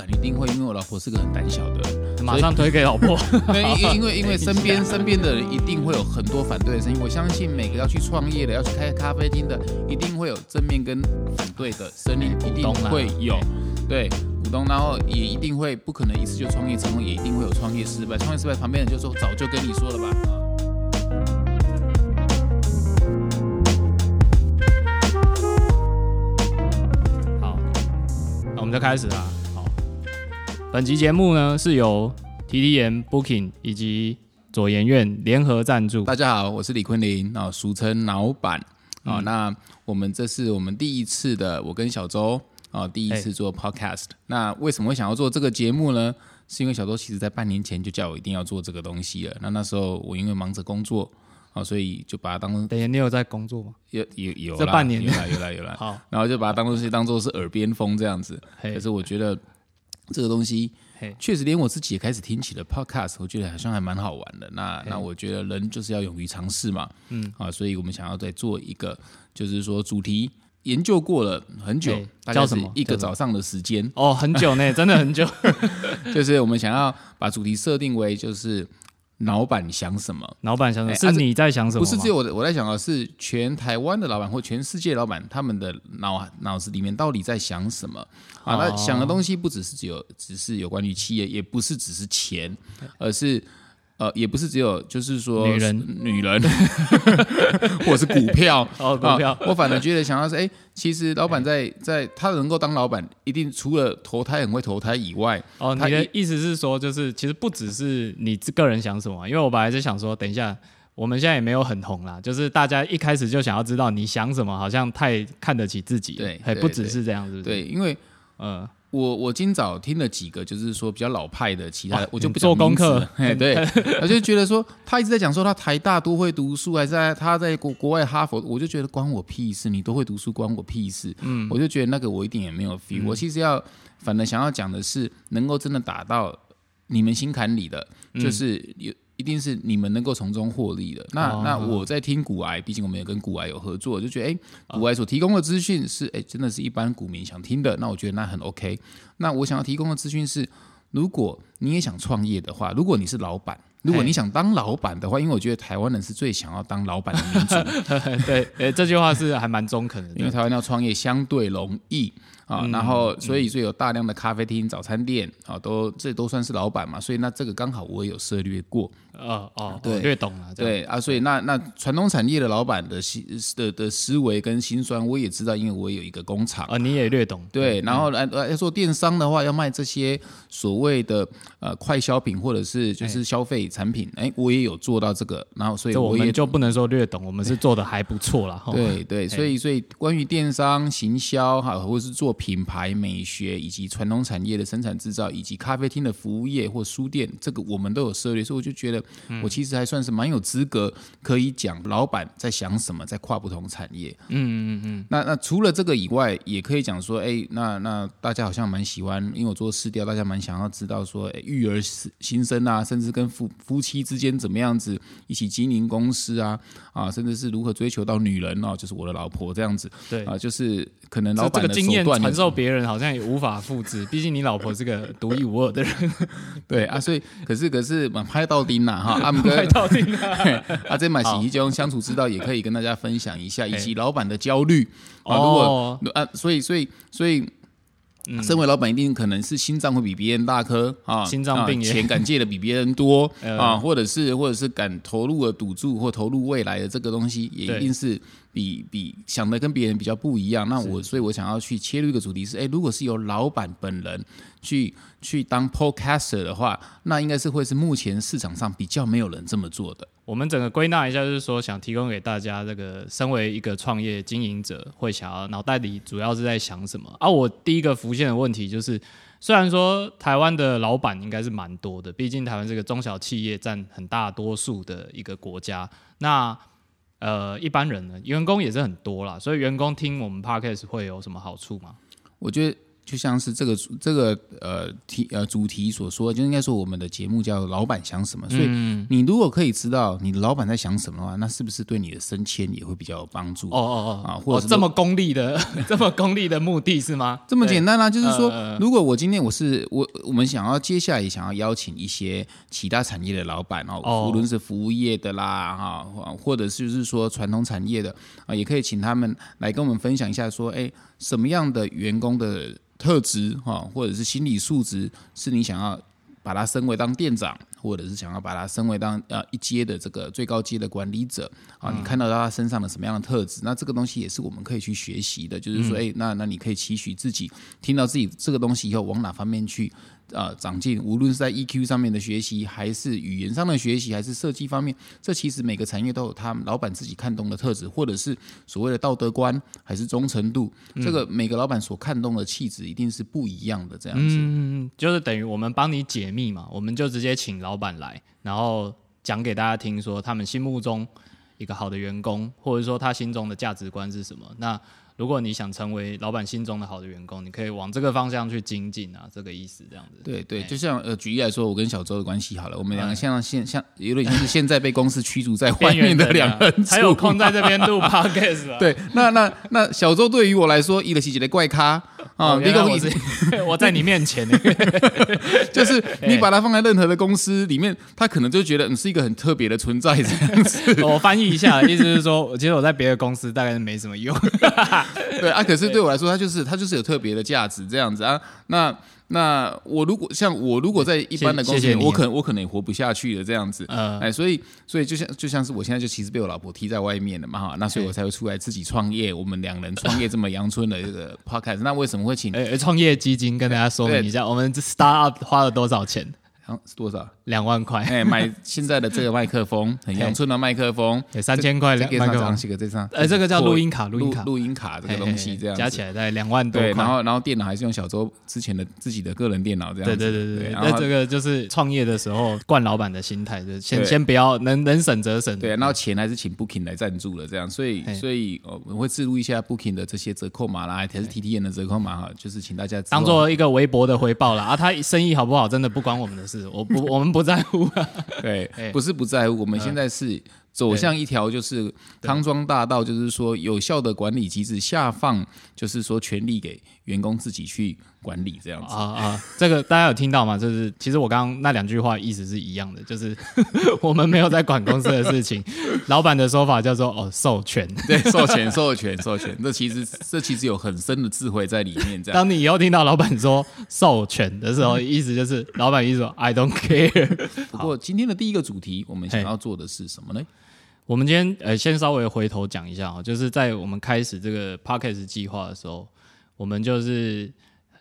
敢一定会，因为我老婆是个很胆小的人，马上推给老婆。对，因因为因为身边 身边的人一定会有很多反对的声音。我相信每个要去创业的、要去开咖啡厅的，一定会有正面跟反对的声音，一定会有。对，股东，然后也一定会不可能一次就创业成功，也一定会有创业失败。创业失败，旁边人就说早就跟你说了吧。好，那我们就开始啦。好，本集节目呢是由 T T M Booking 以及左研院联合赞助。大家好，我是李坤林啊，俗称老板啊。那我们这是我们第一次的，我跟小周。啊，第一次做 podcast，那为什么会想要做这个节目呢？是因为小周其实在半年前就叫我一定要做这个东西了。那那时候我因为忙着工作啊，所以就把它当等下你有在工作吗？有有有，这半年有来有来有来。好，然后就把它当做是当做是耳边风这样子。可是我觉得这个东西确实连我自己也开始听起了 podcast，我觉得好像还蛮好玩的。那那我觉得人就是要勇于尝试嘛。嗯啊，所以我们想要再做一个，就是说主题。研究过了很久，叫什么？一个早上的时间哦，很久呢，真的很久。就是我们想要把主题设定为，就是老板想什么？老板想什么？是你在想什么？不是只有我我在想的是全台湾的老板或全世界老板，他们的脑脑子里面到底在想什么？啊，那想的东西不只是只有，只是有关于企业，也不是只是钱，而是。呃，也不是只有，就是说女人、女人，或者是股票 哦，股票。我反而觉得想要是，哎，其实老板在在他能够当老板，一定除了投胎很会投胎以外，哦，你的意思是说，就是其实不只是你个人想什么，因为我本来是想说，等一下我们现在也没有很红啦，就是大家一开始就想要知道你想什么，好像太看得起自己，对，还不只是这样，是不是？对，因为呃。我我今早听了几个，就是说比较老派的，其他的我就不做功课。对，我就觉得说他一直在讲说他台大都会读书，还是在他在国国外哈佛，我就觉得关我屁事，你都会读书关我屁事。嗯，我就觉得那个我一点也没有 feel。我其实要反正想要讲的是，能够真的打到你们心坎里的，就是有。一定是你们能够从中获利的。那那我在听股癌，毕竟我们也跟股癌有合作，就觉得哎，股癌所提供的资讯是哎，真的是一般股民想听的。那我觉得那很 OK。那我想要提供的资讯是，如果你也想创业的话，如果你是老板，如果你想当老板的话，因为我觉得台湾人是最想要当老板的民族。对，哎，这句话是还蛮中肯的，因为台湾要创业相对容易。啊，然后所以所以有大量的咖啡厅、早餐店啊，都这都算是老板嘛，所以那这个刚好我有涉略过，哦哦，对，略懂了，对啊，所以那那传统产业的老板的心的的思维跟心酸，我也知道，因为我有一个工厂啊，你也略懂，对，然后来要做电商的话，要卖这些所谓的呃快消品或者是就是消费产品，哎，我也有做到这个，然后所以我们就不能说略懂，我们是做的还不错了，对对，所以所以关于电商行销哈，或者是做。品牌美学以及传统产业的生产制造，以及咖啡厅的服务业或书店，这个我们都有涉猎，所以我就觉得我其实还算是蛮有资格可以讲老板在想什么，在跨不同产业。嗯嗯嗯。那那除了这个以外，也可以讲说，哎，那那大家好像蛮喜欢，因为我做试调，大家蛮想要知道说，育儿新生啊，甚至跟夫夫妻之间怎么样子一起经营公司啊啊，甚至是如何追求到女人哦，就是我的老婆这样子。对啊，就是可能老板的经验传授别人好像也无法复制，毕竟你老婆是个独一无二的人。对啊，所以可是可是蛮拍到丁呐哈，阿姆哥拍到丁啊，啊这买洗衣机相处之道也可以跟大家分享一下，以及老板的焦虑。啊，如果啊，所以所以所以。身为老板，一定可能是心脏会比别人大颗啊，心脏病，钱敢借的比别人多 啊，或者是或者是敢投入的赌注或投入未来的这个东西，也一定是比比想的跟别人比较不一样。那我所以，我想要去切入一个主题是，哎，如果是由老板本人去去当 podcaster 的话，那应该是会是目前市场上比较没有人这么做的。我们整个归纳一下，就是说想提供给大家这个，身为一个创业经营者，会想要脑袋里主要是在想什么？啊我第一个浮现的问题就是，虽然说台湾的老板应该是蛮多的，毕竟台湾这个中小企业占很大多数的一个国家，那呃一般人呢，员工也是很多啦，所以员工听我们 podcast 会有什么好处吗？我觉得。就像是这个这个呃题呃主题所说，就应该说我们的节目叫“老板想什么”，所以你如果可以知道你的老板在想什么的话，那是不是对你的升迁也会比较有帮助？哦哦哦，啊或者是这么功利的 这么功利的目的是吗？这么简单啊，就是说呃，如果我今天我是我，我们想要接下来想要邀请一些其他产业的老板哦，哦。无论是服务业的啦哈，或或者是就是说传统产业的啊，也可以请他们来跟我们分享一下，说，哎，什么样的员工的特质哈，或者是心理素质是你想要把他升为当店长，或者是想要把他升为当呃一阶的这个最高阶的管理者啊，你看到他身上的什么样的特质？那这个东西也是我们可以去学习的，就是说，哎、那那你可以期许自己听到自己这个东西以后往哪方面去呃长进，无论是在 EQ 上面的学习，还是语言上的学习，还是设计方面，这其实每个产业都有他们老板自己看重的特质，或者是所谓的道德观，还是忠诚度，这个每个老板所看重的气质一定是不一样的，这样子。嗯，就是等于我们帮你解密嘛，我们就直接请老板来，然后讲给大家听，说他们心目中一个好的员工，或者说他心中的价值观是什么。那如果你想成为老板心中的好的员工，你可以往这个方向去精进啊，这个意思这样子。对对，哎就像呃，举例来说，我跟小周的关系好了，我们两个哎像现像有点像是现在被公司驱逐在外面的人啊两人还有空在这边录 podcast 啊？对，那那那小周对于我来说，伊的是一个怪咖啊，哦，你讲原来我是 我在你面前。就是你把它放在任何的公司里面，他可能就觉得你是一个很特别的存在这样子。我翻译一下，意思是说，其实我在别的公司大概是没什么用。对啊，可是对我来说，它就是它就是有特别的价值这样子啊。那那我如果像我如果在一般的公司我可能我可能也活不下去了这样子。呃，哎，所以所以就像就像是我现在就其实被我老婆踢在外面了嘛哈，那所以我才会出来自己创业，我们两人创业这么阳春的这个 podcast。那为什么会请？呃，创业基金跟大家说明一下，我们这 startup 花了多少钱？啊是多少？两万块，哎，买现在的这个麦克风，很阳春的麦克风，对，三千块这个上两麦克风，这个这上，呃，这个叫录音卡，录音卡。录音卡这个东西这样加起来大概两万多对，然后然后电脑还是用小周之前的自己的个人电脑这样对子。对对对对，那这个就是创业的时候惯老板的心态，就是先先不要能能省则省。对，然后钱还是请 Booking 来赞助了，这样，所以所以呃我会置入一下 Booking 的这些折扣码啦，还是 TTN 的折扣码哈，就是请大家当做一个微薄的回报啦。啊，他生意好不好，真的不关我们的事，我不我们不在乎啊。对哎，不是不在乎，我们现在是走向一条就是康庄大道，就是说有效的管理机制下放，就是说权力给员工自己去管理这样子。啊啊，这个大家有听到吗？就是其实我刚刚那两句话意思是一样的，就是 我们没有在管公司的事情，老板的说法叫做哦授权。对，授权，授权，授权，这其实这其实有很深的智慧在里面，这样。当你以后听到老板说授权的时候，意思就是老板意思说 I don't care。不过今天的第一个主题，我们想要做的是什么呢？我们今天呃先稍微回头讲一下哦，就是在我们开始这个 podcast 计划的时候，我们就是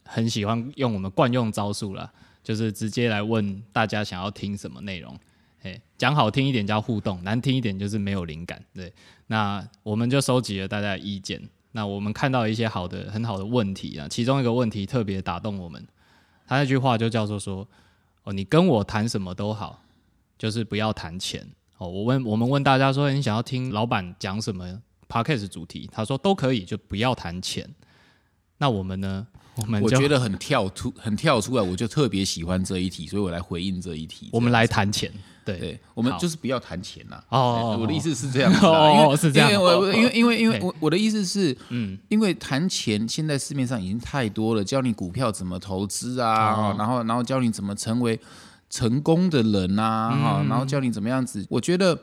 很喜欢用我们惯用招数啦，就是直接来问大家想要听什么内容。哎，讲好听一点叫互动，难听一点就是没有灵感。对，那我们就收集了大家的意见。那我们看到一些好的、很好的问题啊，其中一个问题特别打动我们。他那句话就叫做说：“哦，你跟我谈什么都好，就是不要谈钱。”哦，我问我们问大家说，你想要听老板讲什么 podcast 主题？他说都可以，就不要谈钱。那我们呢？我们我觉得很跳出，很跳出来，我就特别喜欢这一题，所以我来回应这一题。我们来谈钱。对，对，我们就是不要谈钱啦。哦我的意思是这样子哦，因为是这样因为我因为因为因为我我的意思是，嗯，因为谈钱现在市面上已经太多了，教你股票怎么投资啊，哦然后然后教你怎么成为成功的人啊，哈、嗯然后教你怎么样子。我觉得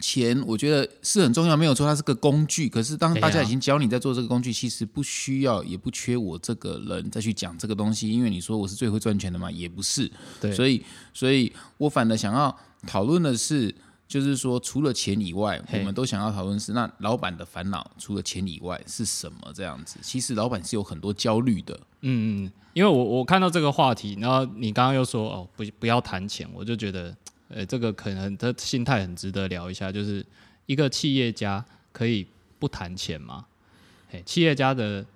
钱，我觉得是很重要，没有错，它是个工具。可是当大家已经教你在做这个工具，其实不需要也不缺我这个人再去讲这个东西，因为你说我是最会赚钱的嘛，也不是。对，所以，所以我反而想要讨论的是，就是说，除了钱以外，我们都想要讨论是那老板的烦恼，除了钱以外是什么？这样子，其实老板是有很多焦虑的。嗯嗯，因为我我看到这个话题，然后你刚刚又说哦不不要谈钱，我就觉得，呃，这个可能他心态很值得聊一下，就是一个企业家可以不谈钱吗？嘿，企业家的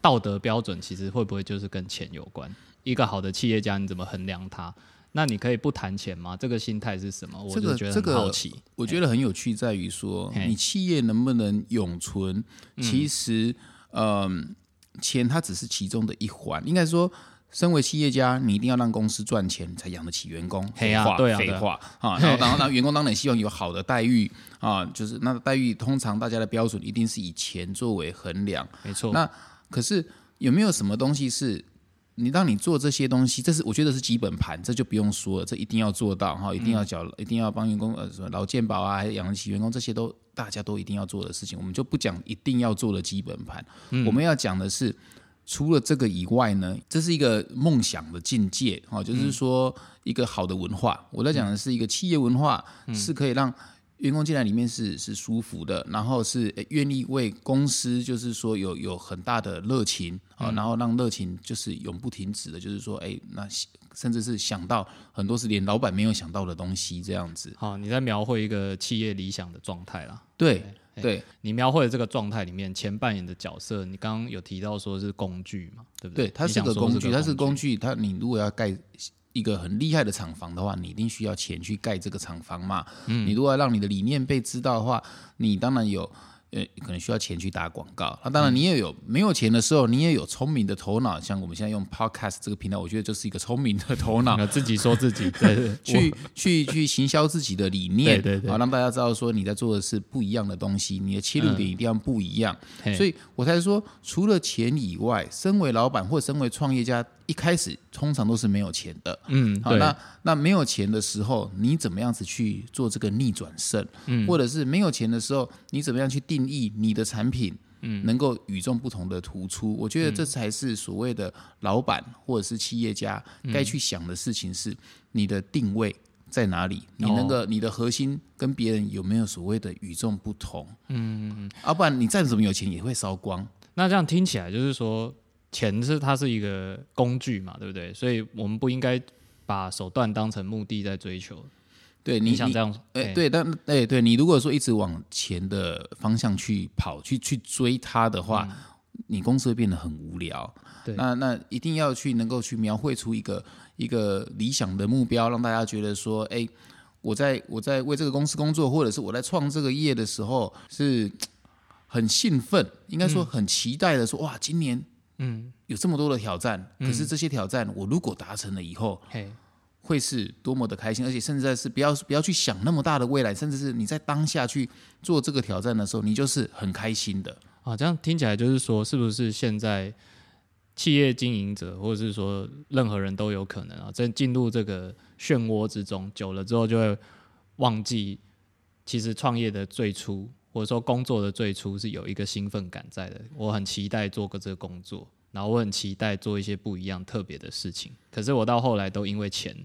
道德标准其实会不会就是跟钱有关？一个好的企业家你怎么衡量他？那你可以不谈钱吗？这个心态是什么？我这个就觉得这个很好奇。我觉得很有趣，在于说你企业能不能永存，其实，嗯、钱它只是其中的一环，应该说。身为企业家，你一定要让公司赚钱，才养得起员工。废话，废话啊！然后，然后，那员工当然希望有好的待遇啊，就是那待遇通常大家的标准一定是以钱作为衡量。没错。那可是有没有什么东西是你当你做这些东西，这是我觉得是基本盘，这就不用说了，这一定要做到哈，一定要缴，一定要帮员工呃什么劳健保啊，还是养得起员工，这些都大家都一定要做的事情，我们就不讲一定要做的基本盘，我们要讲的是。除了这个以外呢，这是一个梦想的境界哈，就是说一个好的文化。我在讲的是一个企业文化，是可以让员工进来里面是是舒服的，然后是愿意为公司，就是说有有很大的热情啊，然后让热情就是永不停止的，就是说哎，那甚至是想到很多是连老板没有想到的东西这样子。好，你在描绘一个企业理想的状态啦。对。对你描绘的这个状态里面，前扮演的角色，你刚刚有提到说是工具嘛，对不对？对，它是个工具，它是工具。它你如果要盖一个很厉害的厂房的话，你一定需要钱去盖这个厂房嘛。嗯，你如果要让你的理念被知道的话，你当然有。呃，可能需要钱去打广告。那当然，你也有没有钱的时候，你也有聪明的头脑。像我们现在用 Podcast 这个平台，我觉得就是一个聪明的头脑。自己说自己，对，去去去行销自己的理念，对对对，让大家知道说你在做的是不一样的东西，你的切入点一定要不一样。所以我才说，除了钱以外，身为老板或身为创业家。一开始通常都是没有钱的，嗯，好，那那没有钱的时候，你怎么样子去做这个逆转胜？嗯，或者是没有钱的时候，你怎么样去定义你的产品，嗯，能够与众不同的突出？我觉得这才是所谓的老板或者是企业家该去想的事情，是你的定位在哪里？你那个你的核心跟别人有没有所谓的与众不同？嗯，要不然你再怎么有钱也会烧光。那这样听起来就是说。钱是它是一个工具嘛，对不对？所以我们不应该把手段当成目的在追求。对，你想这样？哎，对，但哎，对你如果说一直往钱的方向去跑，去去追它的话，你公司会变得很无聊。对，那那一定要去能够去描绘出一个一个理想的目标，让大家觉得说，哎，我在我在为这个公司工作，或者是我在创这个业的时候，是很兴奋，应该说很期待的，说哇，今年。嗯，有这么多的挑战，可是这些挑战我如果达成了以后，会是多么的开心，而且甚至是不要不要去想那么大的未来，甚至是你在当下去做这个挑战的时候，你就是很开心的啊。这样听起来就是说，是不是现在企业经营者或者是说任何人都有可能啊，在进入这个漩涡之中久了之后，就会忘记其实创业的最初。或者说工作的最初是有一个兴奋感在的，我很期待做个这个工作，然后我很期待做一些不一样特别的事情。可是我到后来都因为钱，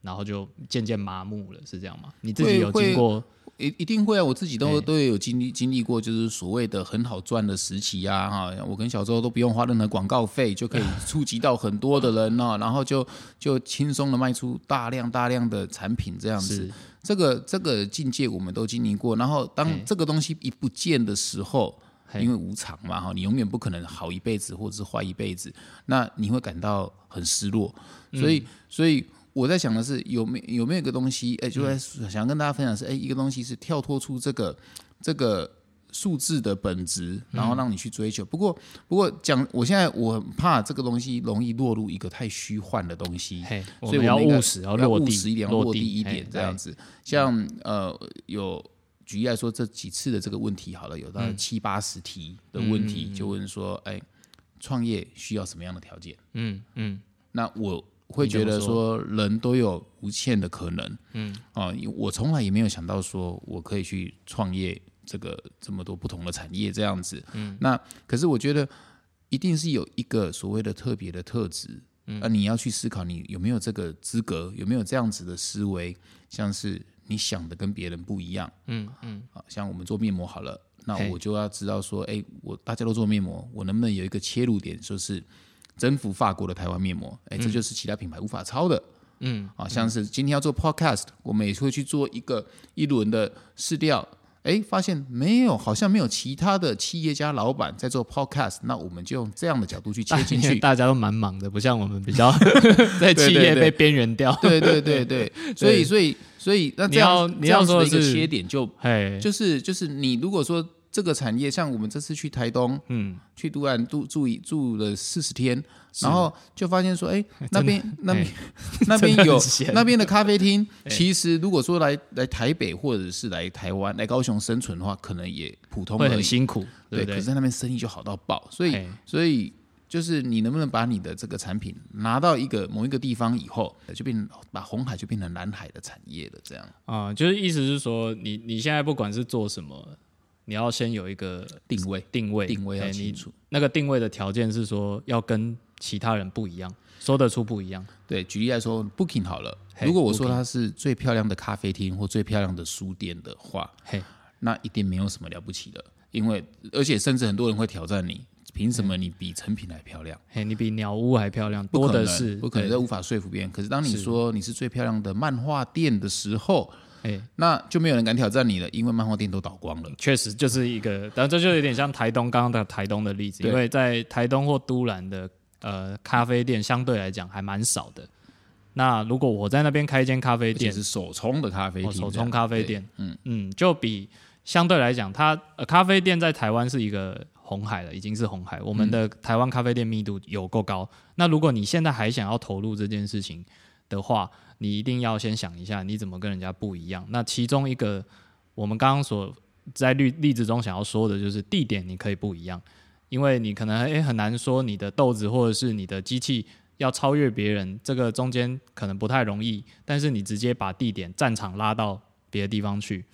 然后就渐渐麻木了，是这样吗？你自己有经过？一一定会啊！我自己都都有经历经历过，就是所谓的很好赚的时期啊！哈，我跟小周都不用花任何广告费，就可以 触及到很多的人呢，然后就就轻松的卖出大量大量的产品，这样子。这个这个境界我们都经历过。然后当这个东西一不见的时候，因为无常嘛，哈，你永远不可能好一辈子或者是坏一辈子，那你会感到很失落。所以，所以。我在想的是有没有没有一个东西，哎，就在想跟大家分享是，哎，一个东西是跳脱出这个这个数字的本质，然后让你去追求。不过，不过讲，我现在我很怕这个东西容易落入一个太虚幻的东西，所以我要务实，要落实一点，落地一点这样子。像呃，有举例来说，这几次的这个问题，好了，有到七八十题的问题，就问说，哎，创业需要什么样的条件？嗯嗯，那我。会觉得说人都有无限的可能，嗯啊，我从来也没有想到说我可以去创业这个这么多不同的产业这样子，嗯，那可是我觉得一定是有一个所谓的特别的特质，嗯，啊，你要去思考你有没有这个资格，有没有这样子的思维，像是你想的跟别人不一样，嗯嗯，啊，像我们做面膜好了，那我就要知道说，哎，我大家都做面膜，我能不能有一个切入点，说是。征服法国的台湾面膜，哎，这就是其他品牌无法超的。嗯，啊，像是今天要做 podcast，我们也会去做一个一轮的试调，哎，发现没有，好像没有其他的企业家老板在做 podcast，那我们就用这样的角度去切进去。大家都蛮忙的，不像我们比较 在企业被边缘掉。对对对 对，所以所以所以那这样你要说的一个切点就，就是就是你如果说。这个产业，像我们这次去台东，嗯，去都兰住住一住了四十天，然后就发现说，哎，那边那边 那边有那边的咖啡厅，其实如果说来来台北或者是来台湾来高雄生存的话，可能也普通会很辛苦，对，可是在那边生意就好到爆，所以所以就是你能不能把你的这个产品拿到一个某一个地方以后，就变把红海就变成蓝海的产业了，这样。啊，就是意思是说，你你现在不管是做什么。你要先有一个定位，定位，定位要清楚。那个定位的条件是说，要跟其他人不一样，说得出不一样。对，举例来说，Booking 好了，如果我说它是最漂亮的咖啡厅或最漂亮的书店的话，嘿，那一定没有什么了不起的，因为而且甚至很多人会挑战你，凭什么你比成品还漂亮？嘿，你比鸟屋还漂亮，多的是，不可能，这无法说服别人。可是当你说你是最漂亮的漫画店的时候，哎，那就没有人敢挑战你了，因为漫画店都倒光了。确实，就是一个，但这就有点像台东刚刚的台东的例子，因为在台东或都兰的呃咖啡店相对来讲还蛮少的。那如果我在那边开一间咖啡店，是手冲的咖啡店，手冲咖啡店，嗯嗯，就比相对来讲，它呃咖啡店在台湾是一个红海了，已经是红海。我们的台湾咖啡店密度有够高。那如果你现在还想要投入这件事情的话，你一定要先想一下，你怎么跟人家不一样？那其中一个，我们刚刚所在例例子中想要说的就是地点，你可以不一样，因为你可能诶很难说你的豆子或者是你的机器要超越别人，这个中间可能不太容易。但是你直接把地点战场拉到别的地方去，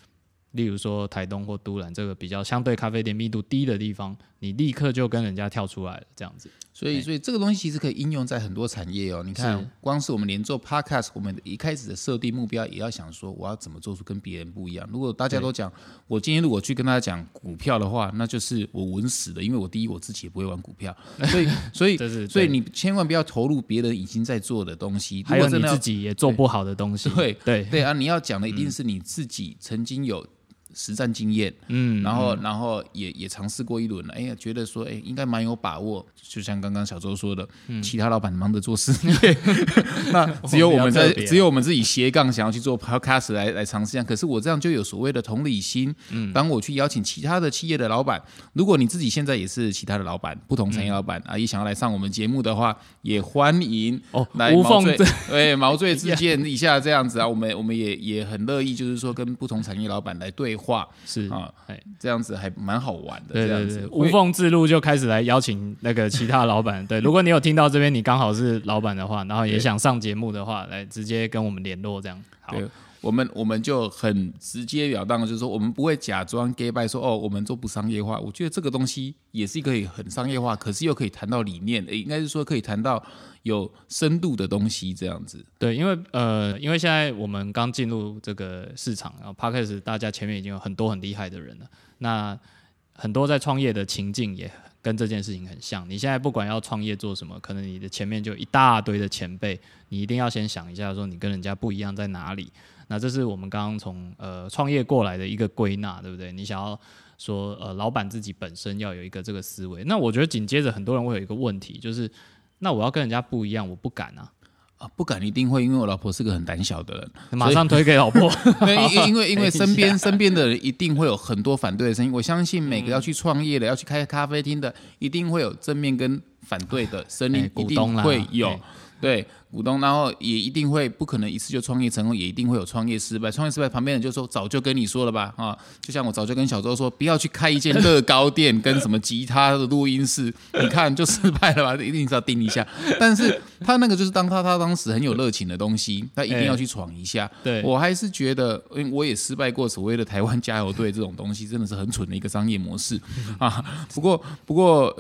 例如说台东或都兰这个比较相对咖啡店密度低的地方，你立刻就跟人家跳出来了，这样子。所以，所以这个东西其实可以应用在很多产业哦。你看，光是我们连做 podcast，我们一开始的设定目标也要想说，我要怎么做出跟别人不一样。如果大家都讲，我今天如果去跟大家讲股票的话，那就是我稳死的，因为我第一我自己也不会玩股票，所以，所以，所以你千万不要投入别人已经在做的东西，还有你自己也做不好的东西。对，对，对啊！你要讲的一定是你自己曾经有。实战经验，嗯，然后然后也也尝试过一轮了，哎呀，觉得说，哎，应该蛮有把握。就像刚刚小周说的，其他老板忙着做事业，那只有我们在，只有我们自己斜杠想要去做 podcast 来来尝试一下。可是我这样就有所谓的同理心，嗯，当我去邀请其他的企业的老板，如果你自己现在也是其他的老板，不同产业老板啊，也想要来上我们节目的话，也欢迎哦，来毛遂 对毛遂自荐一下这样子啊，我们我们也也很乐意，就是说跟不同产业老板来对。话是啊，哎，这样子还蛮好玩的。对对对，无缝之路就开始来邀请那个其他老板。对，如果你有听到这边，你刚好是老板的话，然后也想上节目的话，来直接跟我们联络，这样好。我们我们就很直截了当，就是说，我们不会假装 gay 说哦，我们做不商业化。我觉得这个东西也是可以很商业化，可是又可以谈到理念，应该是说可以谈到有深度的东西这样子。对，因为呃，因为现在我们刚进入这个市场，然后 p a r k a s 大家前面已经有很多很厉害的人了，那很多在创业的情境也跟这件事情很像。你现在不管要创业做什么，可能你的前面就一大堆的前辈，你一定要先想一下，说你跟人家不一样在哪里。那这是我们刚刚从呃创业过来的一个归纳，对不对？你想要说呃老板自己本身要有一个这个思维，那我觉得紧接着很多人会有一个问题，就是那我要跟人家不一样，我不敢啊啊不敢一定会，因为我老婆是个很胆小的人，马上推给老婆。因因为 因为身边身边的人一定会有很多反对的声音，我相信每个要去创业的、要去开咖啡厅的，一定会有正面跟反对的声音，一定会有对。股东，然后也一定会不可能一次就创业成功，也一定会有创业失败。创业失败，旁边人就说早就跟你说了吧，啊，就像我早就跟小周说，不要去开一间乐高店跟什么吉他的录音室，你看就失败了吧，一定是要盯一下。但是他那个就是当他他当时很有热情的东西，他一定要去闯一下。对我还是觉得，因为我也失败过所谓的台湾加油队这种东西，真的是很蠢的一个商业模式 啊。不过不过，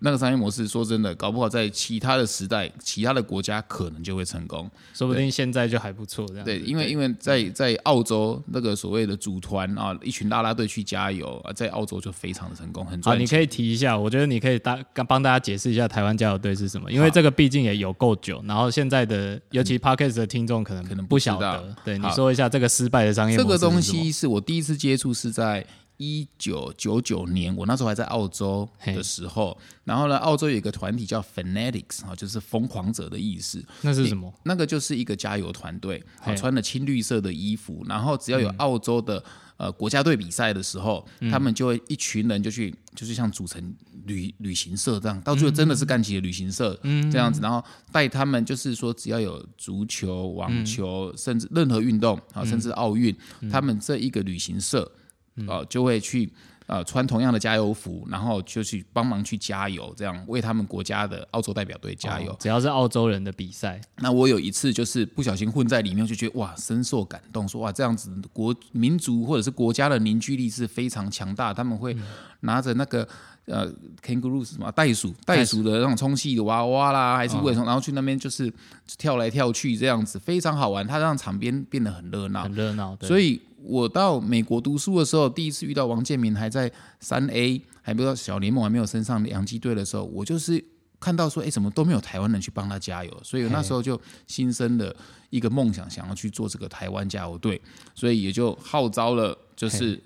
那个商业模式说真的，搞不好在其他的时代、其他的国家可能。就会成功，说不定现在就还不错这样。对，因为因为在在澳洲那个所谓的组团啊，一群拉拉队去加油啊，在澳洲就非常的成功，很赚。你可以提一下，我觉得你可以大帮大家解释一下台湾加油队是什么，因为这个毕竟也有够久，然后现在的尤其 Parkes 的听众可能可能不晓得。对，你说一下这个失败的商业。这个东西是我第一次接触是在。一九九九年，我那时候还在澳洲的时候，然后呢，澳洲有一个团体叫 Fanatics 啊，就是疯狂者的意思。那是什么？那个就是一个加油团队，好穿了青绿色的衣服，然后只要有澳洲的、呃国家队比赛的时候，他们就会一群人就去，就是像组成旅旅行社这样，到最后真的是干起了旅行社、这样子，然后带他们就是说只要有足球、网球，甚至任何运动啊，甚至奥运，他们这一个旅行社呃就会去。呃，穿同样的加油服，然后就去帮忙去加油，这样为他们国家的澳洲代表队加油。哦只要是澳洲人的比赛，那我有一次就是不小心混在里面，就觉得哇，深受感动，说哇，这样子国民族或者是国家的凝聚力是非常强大，他们会拿着那个。呃 kangaroos 什么？袋鼠，袋鼠的那种充气的娃娃啦，还是卫虫，然后去那边就是跳来跳去这样子，非常好玩。它让场边变得很热闹很。热闹。对所以我到美国读书的时候，第一次遇到王建民还在三 A，还不知道小联盟还没有升上洋基队的时候，我就是看到说，哎，怎么都没有台湾人去帮他加油，所以那时候就新生的一个梦想，想要去做这个台湾加油队，所以也就号召了，就是。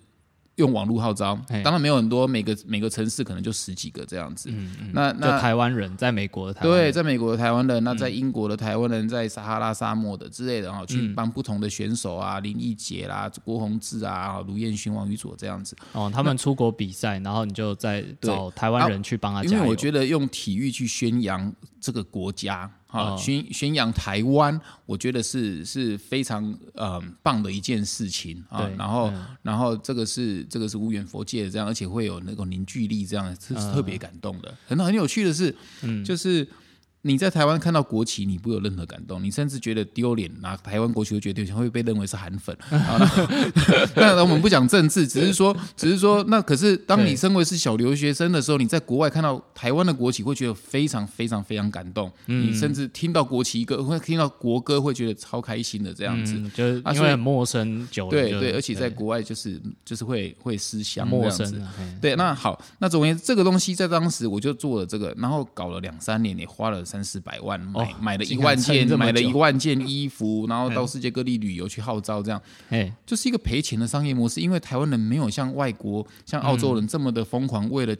用网络号召嘿，当然没有很多，每个每个城市可能就十几个这样子。那就那台湾人在美国的台湾对，人，在美国的台湾人，那在英国的台湾人，在撒哈拉沙漠的之类的哈，嗯去帮不同的选手啊，林奕杰啦、郭宏志啊、卢彦勋、王宇佐这样子。哦，他们出国比赛，然后你就再找台湾人去帮他因加油。为我觉得用体育去宣扬这个国家啊，哦宣宣扬台湾，我觉得是是非常呃棒的一件事情啊。然后嗯然后这个是这个是无缘佛界的这样，而且会有那种凝聚力，这样是是特别感动的。很很有趣的是，嗯就是。你在台湾看到国旗，你不会有任何感动，你甚至觉得丢脸，拿台湾国旗都觉得丢脸，会被认为是韩粉。啊 那我们不讲政治，只是说，只是说，那可是当你身为是小留学生的时候，你在国外看到台湾的国旗，会觉得非常非常非常感动。嗯你甚至听到国旗歌，会听到国歌，会觉得超开心的这样子。嗯，就是因为很陌生，久了对对，而且在国外就是就是会会思乡这陌。生啊，对，那好，那总而言之，这个东西在当时我就做了这个，然后搞了两三年，也花了三四百万，买、哦买了一万件，买了一万件衣服，然后到世界各地旅游去号召，这样哎，就是一个赔钱的商业模式。因为台湾人没有像外国、像澳洲人这么的疯狂，为了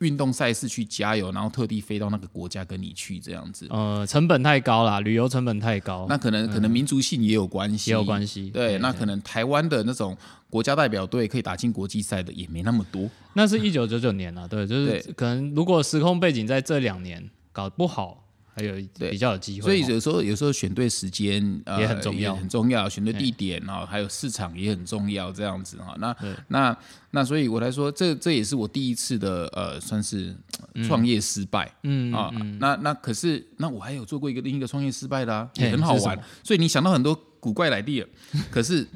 运动赛事去加油，然后特地飞到那个国家跟你去这样子。呃，成本太高啦，旅游成本太高，那可能可能民族性也有关系，也有关系。对，那可能台湾的那种国家代表队可以打进国际赛的也没那么多。那是 一九九九年了，对，就是可能如果时空背景在这两年搞不好，还有对比较有机会哦。所以有时候有时候选对时间、呃、也很重要很重要。选对地点啊，还有市场也很重要，这样子哈。那那那，所以我来说，这这也是我第一次的呃，算是呃创业失败。嗯啊，那那可是那我还有做过一个另一个创业失败的啊，也很好玩。所以你想到很多古怪来地，可是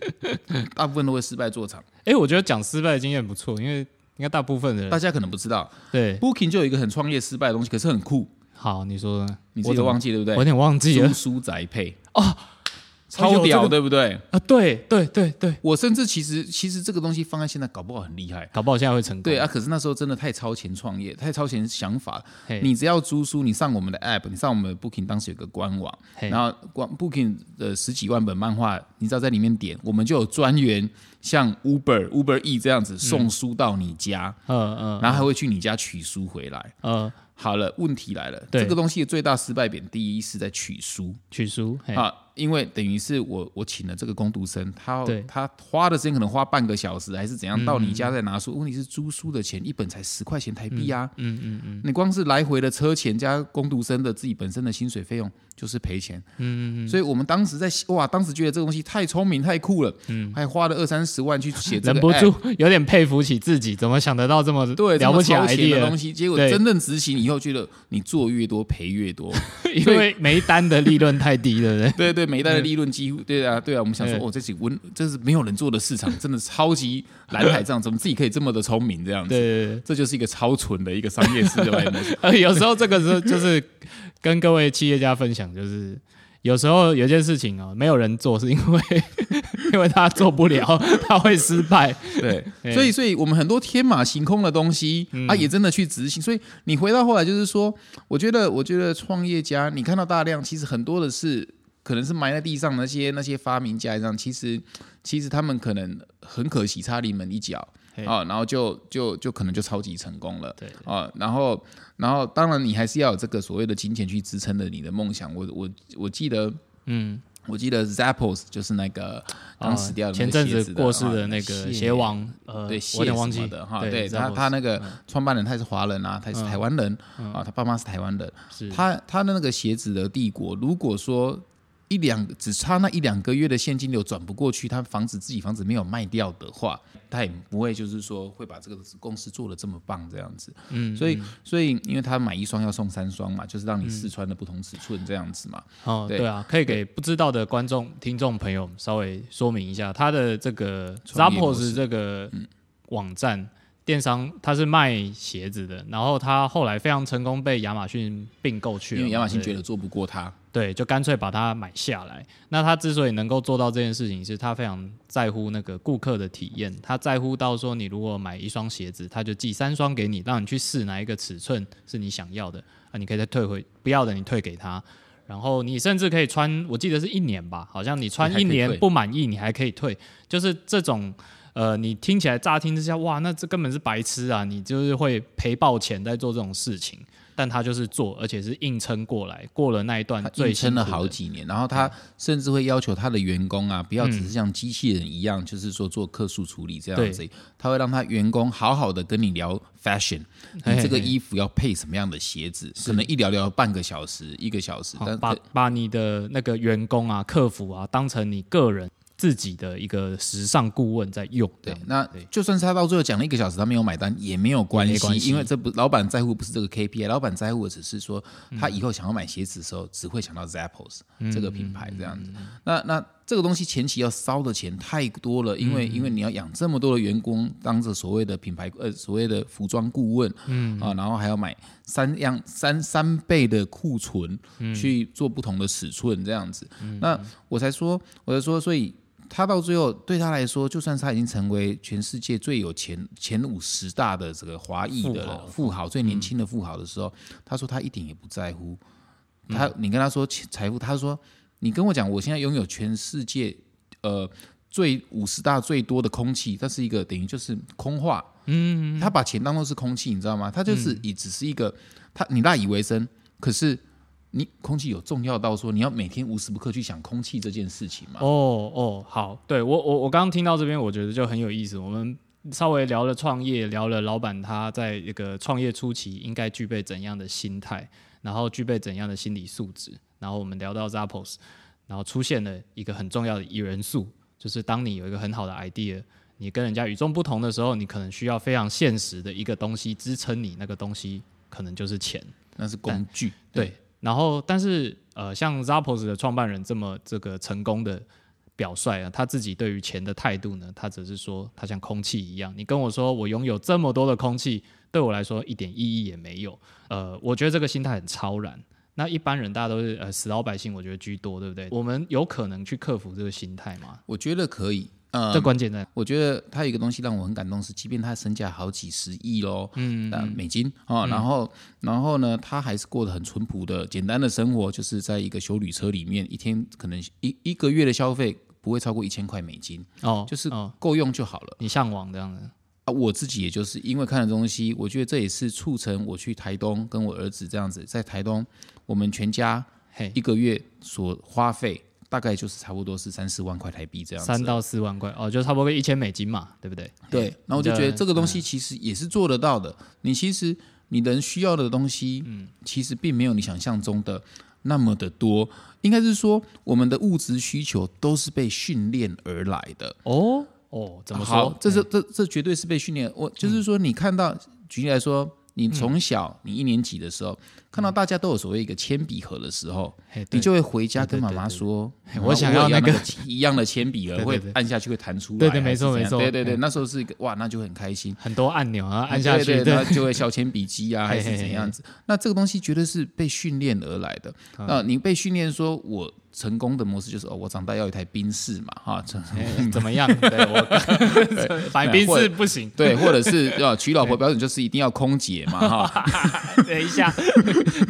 大部分都会失败做场。哎，我觉得讲失败的经验不错，因为应该大部分人大家可能不知道对。，Booking 就有一个很创业失败的东西，可是很酷。好，你说呢？你自己我都忘记对不对我有？点忘记了租书宅配哦，超屌，对不对？啊！对对对对，我甚至其实其实这个东西放在现在搞不好很厉害。搞不好现在会成功。对啊，，可是那时候真的太超前创业，太超前想法。你只要租书，你上我们的 app，你上我们的 Booking，当时有个官网，然后官 Booking 的十几万本漫画，你只要在里面点，我们就有专员像 Uber、Uber E 这样子送书到你家，嗯嗯然后还会去你家取书回来。呃，好了，问题来了，对。这个东西的最大失败点，第一是在取书。取书，嘿。啊，因为等于是我我请了这个工读生，他对。他花的时间可能花半个小时还是怎样，到你家再拿书，问题是租书的钱一本才十块钱台币啊，嗯嗯嗯你光是来回的车钱加工读生的自己本身的薪水费用就是赔钱，嗯嗯嗯。所以我们当时在哇，当时觉得这个东西太聪明太酷了，嗯，还花了二三十万去写这个 忍不住有点佩服起自己，怎么想得到这么对了不起超前的？东西，结果真正执行以后，觉得你做越多赔越多。因为每一单的利润太低，对不对？对 对，每一代的利润几乎对啊对啊，我们想说哦，这是温，这是没有人做的市场，真的超级蓝海这样，怎么自己可以这么的聪明这样子？对对对。这就是一个超纯的一个商业思维模式。呃，有时候这个是就是跟各位企业家分享，就是有时候有件事情哦，没有人做，是因为因为他做不了，他会失败。对，对所以所以我们很多天马行空的东西、啊，也真的去执行。所以你回到后来就是说，我觉得我觉得创业家，你看到大量，其实很多的是可能是埋在地上那些那些发明家一样，其实其实他们可能很可惜差临门一脚。嘿啊，然后就就就可能就超级成功了。对，啊，然后然后当然你还是要有这个所谓的金钱去支撑的你的梦想。我我我记得嗯，我记得 Zappos 就是那个刚死掉的前阵子过世啊的那个鞋王，呃，对，我有点忘记的哈，对对他他那个嗯创办人他也是华人啊，他也是台湾人啊，他爸妈是台湾人，是他他的那个鞋子的帝国，如果说一两只差那一两个月的现金流转不过去，他房子自己房子没有卖掉的话，他也不会就是说会把这个公司做的这么棒这样子。嗯，所以所以因为他买一双要送三双嘛，就是让你试穿的不同尺寸这样子嘛。哦，对。对啊，可以给不知道的观众、听众朋友稍微说明一下，他的这个 Zappos 这个网站电商，他是卖鞋子的，然后他后来非常成功被亚马逊并购去了，因为亚马逊觉得做不过他，对，就干脆把它买下来。那他之所以能够做到这件事情，是他非常在乎那个顾客的体验，他在乎到说，你如果买一双鞋子，他就寄三双给你，让你去试哪一个尺寸是你想要的啊，你可以再退回不要的，你退给他。然后你甚至可以穿，我记得是一年吧，好像你穿一年不满意，你还可以退，就是这种。呃，你听起来乍听之下，哇，那这根本是白痴啊！你就是会赔爆钱在做这种事情，但他就是做，而且是硬撑过来，过了那一段他最硬撑了好几年，然后他甚至会要求他的员工啊，不要只是像机器人一样，就是说做客诉处理这样子，他会让他员工好好的跟你聊 fashion，你这个衣服要配什么样的鞋子，可能一聊聊半个小时、一个小时，但把把你的那个员工啊、客服啊，当成你个人自己的一个时尚顾问在用。对那就算是他到最后讲了一个小时，他没有买单也没有关系，关系因为这不老板在乎不是这个 KPI，老板在乎的只是说他以后想要买鞋子的时候，只会想到 Zappos 这个品牌这样子。那那这个东西前期要烧的钱太多了，因为因为你要养这么多的员工，当着所谓的品牌呃所谓的服装顾问，嗯啊，然后还要买三样三三倍的库存去做不同的尺寸这样子。那我才说，我才说，所以。他到最后对他来说，就算是他已经成为全世界最有钱前五十大的这个华裔的富豪富豪，最年轻的富豪的时候，他说他一点也不在乎。他，你跟他说财富，他说你跟我讲，我现在拥有全世界呃最五十大最多的空气，这是一个等于就是空话。嗯，他把钱当做是空气，你知道吗？他就是以只是一个他你赖以为生，可是你空气有重要到说你要每天无时不刻去想空气这件事情吗？哦哦，好，对我我我刚刚听到这边，我觉得就很有意思。我们稍微聊了创业，聊了老板他在一个创业初期应该具备怎样的心态，然后具备怎样的心理素质，然后我们聊到 Zappos，然后出现了一个很重要的元素，就是当你有一个很好的 idea。你跟人家与众不同的时候，你可能需要非常现实的一个东西支撑你，那个东西可能就是钱。那是工具。对，然后但是呃，像 Zappos 的创办人这么这个成功的表率啊，他自己对于钱的态度呢，他只是说他像空气一样，你跟我说我拥有这么多的空气，对我来说一点意义也没有。呃，我觉得这个心态很超然。那一般人大家都是呃死老百姓，我觉得居多，对不对？我们有可能去克服这个心态吗？我觉得可以。呃这，关键在我觉得他有一个东西让我很感动，是即便他身价好几十亿喽，嗯，美金啊、然后然后呢，他还是过得很淳朴的、简单的生活，就是在一个修旅车里面，一天可能一一个月的消费不会超过一千块美金，哦，就是哦，够用就好了。你向往这样的，啊，我自己也就是因为看了东西，我觉得这也是促成我去台东跟我儿子这样子，在台东我们全家嘿。一，个月所花费大概就是差不多是三四万块台币这样子。三到四万块，哦，就差不多一千美金嘛，对不对？对，然后我就觉得这个东嗯西其实也是做得到的。你其实你人需要的东西，嗯，其实并没有你想象中的那么的多。应该是说，我们的物质需求都是被训练而来的。哦哦，怎么好说？，这是这这绝对是被训练。我就是说，你看到，举例来说，你从小你一年级的时候，看到大家都有所谓一个铅笔盒的时候，嘿你就会回家跟妈妈说，嘿我想要那个一样的铅笔盒，会按下去会弹出来，对对没错没错。对对对，嗯那时候是一个哇，那就很开心。很多按钮啊，按下去，对对，对。然后就会削铅笔机啊，还是怎样子？那这个东西绝对是被训练而来的。嗯那你被训练说，我成功的模式就是哦，我长大要一台宾士嘛，哈，怎么样？对我 买宾士不行。对，或者是要娶老婆标准就是一定要空姐嘛，哈，等一下，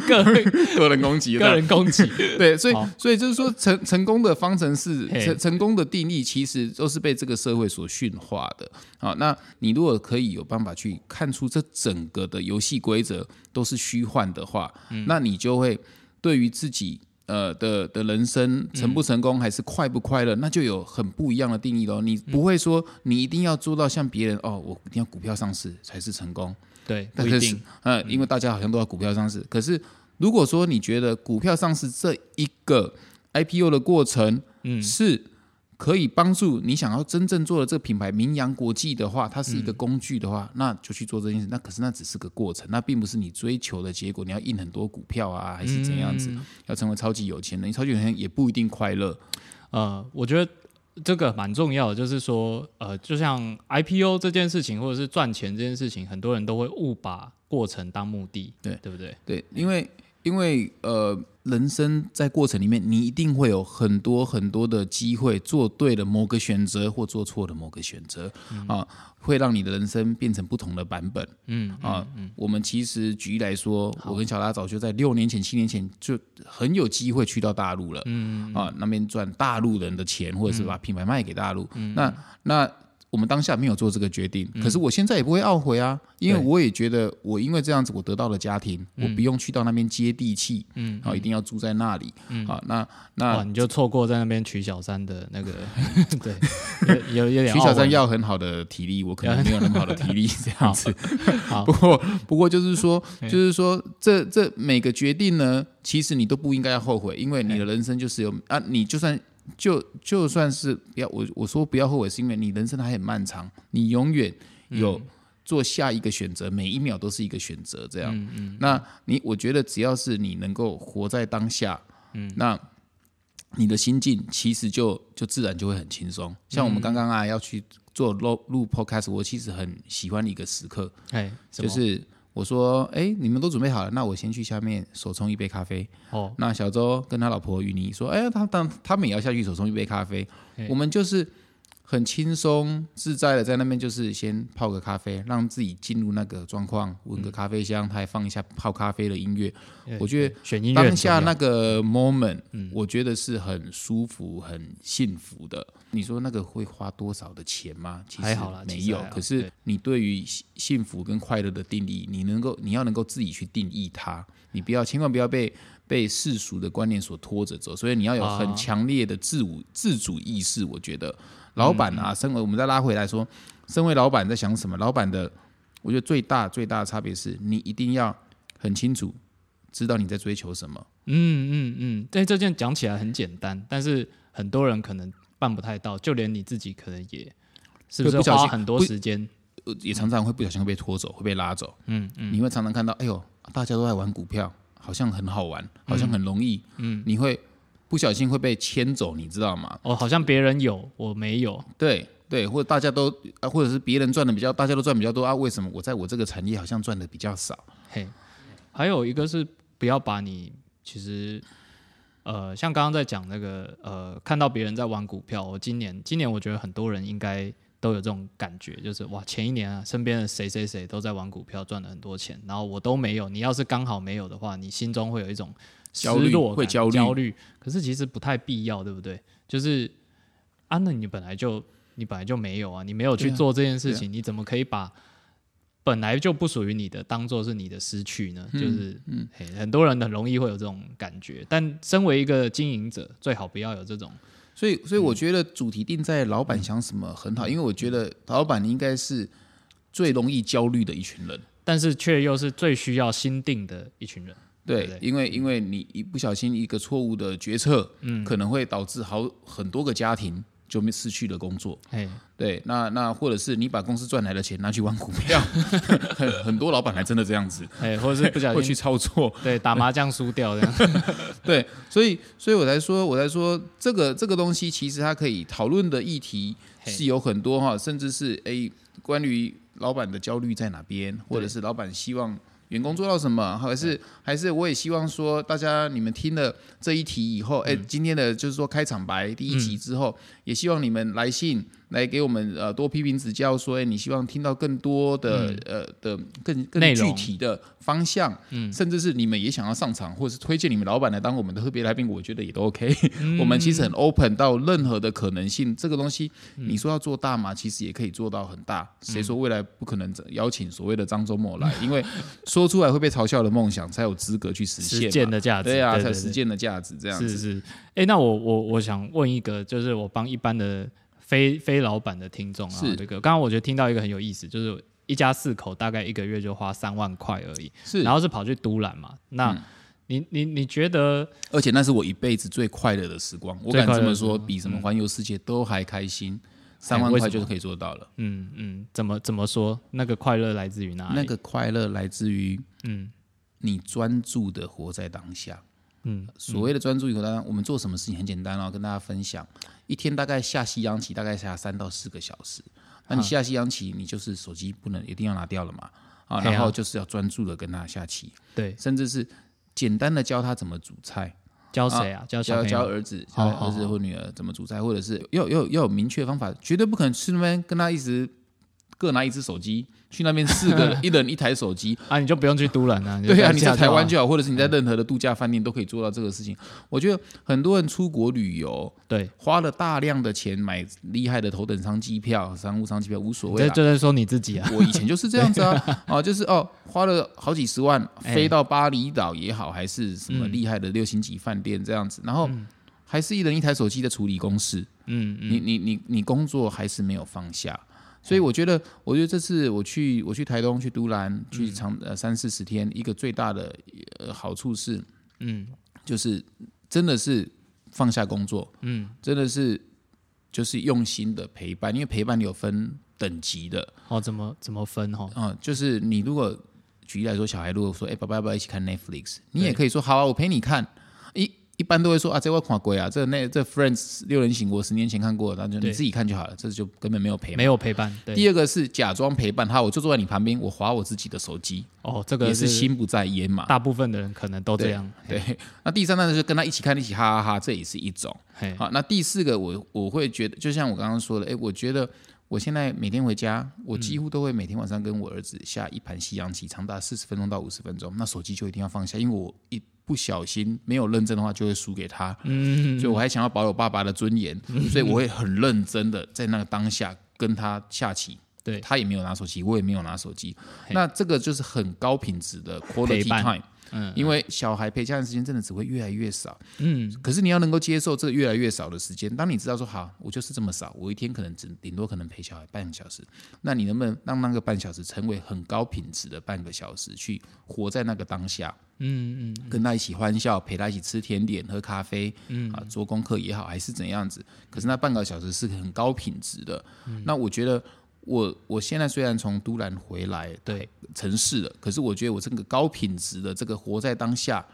个人个人攻击，个人攻击。对，所以所以就是说成成功的方程式，成成功的定义其实都是被这个社会所驯化的。好，那你如果可以有办法去看出这整个的游戏规则都是虚幻的话，那你就会对于自己。呃的的人生成不成功还是快不快乐，那就有很不一样的定义喽。你不会说你一定要做到像别人哦，我一定要股票上市才是成功，对，不但是一定。呃，因为大家好像都要股票上市，可是如果说你觉得股票上市这一个 IPO 的过程，嗯是可以帮助你想要真正做的这个品牌名扬国际的话，它是一个工具的话，那就去做这件事。那可是那只是个过程，那并不是你追求的结果。你要印很多股票啊，还是怎样子？要成为超级有钱人，你超级有钱人也不一定快乐。呃，我觉得这个蛮重要的，就是说，呃，就像 IPO 这件事情，或者是赚钱这件事情，很多人都会误把过程当目的，对对不对？对，因为因为呃，人生在过程里面，你一定会有很多很多的机会做对了某个选择，或做错了某个选择、啊，会让你的人生变成不同的版本。嗯啊，我们其实举例来说，我跟小拉早就在六年前、七年前就很有机会去到大陆了。嗯啊，那边赚大陆人的钱，或者是把品牌卖给大陆。那那我们当下没有做这个决定，可是我现在也不会懊悔啊，因为我也觉得我因为这样子，我得到了家庭，我不用去到那边接地气，嗯啊，一定要住在那里。好，那，那你就错过在那边娶小三的那个，对，有有有点徐小三要很好的体力，我可能没有那么好的体力 这样子。好。不过不过就是说，就是说，这这每个决定呢，其实你都不应该要后悔，因为你的人生就是有啊，你就算就就算是不要我我说不要后悔，是因为你人生还很漫长，你永远有做下一个选择，每一秒都是一个选择，这样。那你我觉得只要是你能够活在当下，嗯，那。你的心境其实就就自然就会很轻松。像我们刚刚啊要去做录录 podcast，我其实很喜欢的一个时刻，哎，就是我说，哎，你们都准备好了，那我先去下面手冲一杯咖啡。哦，那小周跟他老婆雨妮说，哎，他当他们也要下去手冲一杯咖啡。我们就是很轻松自在的在那边，就是先泡个咖啡，让自己进入那个状况，闻个咖啡香，他还放一下泡咖啡的音乐。我觉得选音乐当下那个 moment，、我觉得是很舒服、很幸福的。你说那个会花多少的钱吗？其实没有可是你对于幸幸福跟快乐的定义，你能够你要能够自己去定义它，你不要千万不要被被世俗的观念所拖着走。所以你要有啊很强烈的自我自主意识。我觉得老板嗯啊，身为我们再拉回来说，身为老板在想什么？老板的，我觉得最大最大的差别是你一定要很清楚知道你在追求什么。嗯嗯嗯，但这件讲起来很简单，但是很多人可能办不太到，就连你自己可能也是不是花很多时间？呃也常常会不小心会被拖走，会被拉走。嗯嗯，你会常常看到，哎呦，大家都在玩股票，好像很好玩，好像很容易。嗯，你会不小心会被牵走，你知道吗？哦，好像别人有，我没有。对对，或者大家都啊，或者是别人赚的比较，大家都赚比较多啊，为什么我在我这个产业好像赚的比较少？嘿，还有一个是不要把你其实呃，像刚刚在讲那个呃，看到别人在玩股票，我今年今年我觉得很多人应该都有这种感觉，就是哇，前一年啊，身边的谁谁谁都在玩股票，赚了很多钱，然后我都没有。你要是刚好没有的话，你心中会有一种失落会焦虑焦虑。可是其实不太必要，对不对？就是啊，那你本来就你本来就没有啊，你没有去做这件事情，你怎么可以把本来就不属于你的当做是你的失去呢？就是，嗯，嘿很多人很容易会有这种感觉，但身为一个经营者，最好不要有这种。所以，所以我觉得主题定在老板想什么很好，因为我觉得老板应该是最容易焦虑的一群人。但是却又是最需要心定的一群人。对，对因为因为你一不小心一个错误的决策，嗯，可能会导致好很多个家庭就没失去了工作。嘿，对，那那或者是你把公司赚来的钱拿去玩股票，很很多老板还真的这样子，哎，或者是不小会去操作。对打麻将输掉这样。对，所以所以我才说，我才说这个这个东西其实它可以讨论的议题是有很多哈，甚至是诶关于老板的焦虑在哪边，或者是老板希望员工做到什么，还是还是我也希望说，大家你们听了这一题以后，哎，今天的就是说开场白第一集之后，也希望你们来信。来给我们呃多批评指教，说哎，你希望听到更多的呃的更更具体的方向，嗯，甚至是你们也想要上场，或者是推荐你们老板来当我们的特别来宾，我觉得也都 OK。我们其实很 open 到任何的可能性，这个东西你说要做大嘛，其实也可以做到很大。谁说未来不可能邀请所谓的张周末来？因为说出来会被嘲笑的梦想，才有资格去实现实践的价值，对啊，才实践的价值这样子。是是，哎，那我我我想问一个，就是我帮一般的。非非老板的听众啊，这个刚刚我觉得听到一个很有意思，就是一家四口大概一个月就花三万块而已，是，然后是跑去都兰嘛？那你你你觉得？而且那是我一辈子最快乐的时光，我敢这么说，比什么环游世界都还开心。三万块就是可以做到了。嗯嗯，怎么怎么说？那个快乐来自于哪里？那个快乐来自于嗯，你专注的活在当下。嗯，所谓的专注以后，当然我们做什么事情很简单哦，跟大家分享。一天大概下西洋棋，大概下三到四个小时。那你下西洋棋，你就是手机不能一定要拿掉了嘛？啊，然后就是要专注的跟他下棋。对，甚至是简单的教他怎么煮菜。教谁啊？教教教儿子，教儿子或女儿怎么煮菜，或者是要要要有明确方法，绝对不可能去那边跟他一直各拿一只手机。去那边四个 一人一台手机啊，你就不用去都兰啊。对啊，你在台湾就好，或者是你在任何的度假饭店都可以做到这个事情。我觉得很多人出国旅游，对，花了大量的钱买厉害的头等舱机票、商务舱机票无所谓。这就在说你自己啊，我以前就是这样子啊，啊，就是哦，花了好几十万飞到巴厘岛也好，还是什么厉害的六星级饭店这样子，然后还是一人一台手机的处理公事。嗯嗯，你你你你工作还是没有放下。所以我觉得，我觉得这次我去我去台东去都兰去长呃三四十天，一个最大的呃好处是，嗯，就是真的是放下工作，嗯，真的是就是用心的陪伴，因为陪伴有分等级的哦，怎么怎么分哈？嗯，就是你如果举例来说，小孩如果说哎，爸爸要不要一起看 Netflix？你也可以说好啊，我陪你看。一一般都会说啊，这我看鬼啊，这那这 Friends 六人行我十年前看过，那就你自己看就好了，这就根本没有陪，没有陪伴。第二个是假装陪伴他，我就坐在你旁边，我划我自己的手机。哦，这个也是心不在焉嘛。大部分的人可能都这样。对，那第三呢，就是跟他一起看，一起哈哈哈，这也是一种。好，那第四个，我我会觉得，就像我刚刚说的，哎，我觉得我现在每天回家，我几乎都会每天晚上跟我儿子下一盘西洋棋，长达四十分钟到五十分钟，那手机就一定要放下，因为我一。不小心没有认真的话，就会输给他。嗯，所以我还想要保有爸爸的尊严，所以我会很认真的在那个当下跟他下棋。对他也没有拿手机，我也没有拿手机。那这个就是很高品质的 quality time。嗯，因为小孩陪家人时间真的只会越来越少。嗯，可是你要能够接受这个越来越少的时间。当你知道说好，我就是这么少，我一天可能只顶多可能陪小孩半个小时。那你能不能让那个半小时成为很高品质的半个小时，去活在那个当下？嗯嗯，跟他一起欢笑，陪他一起吃甜点、喝咖啡，嗯啊，做功课也好，还是怎样子。可是那半个小时是很高品质的。那我觉得。我我现在虽然从都兰回来对城市了，可是我觉得我这个高品质的这个活在当下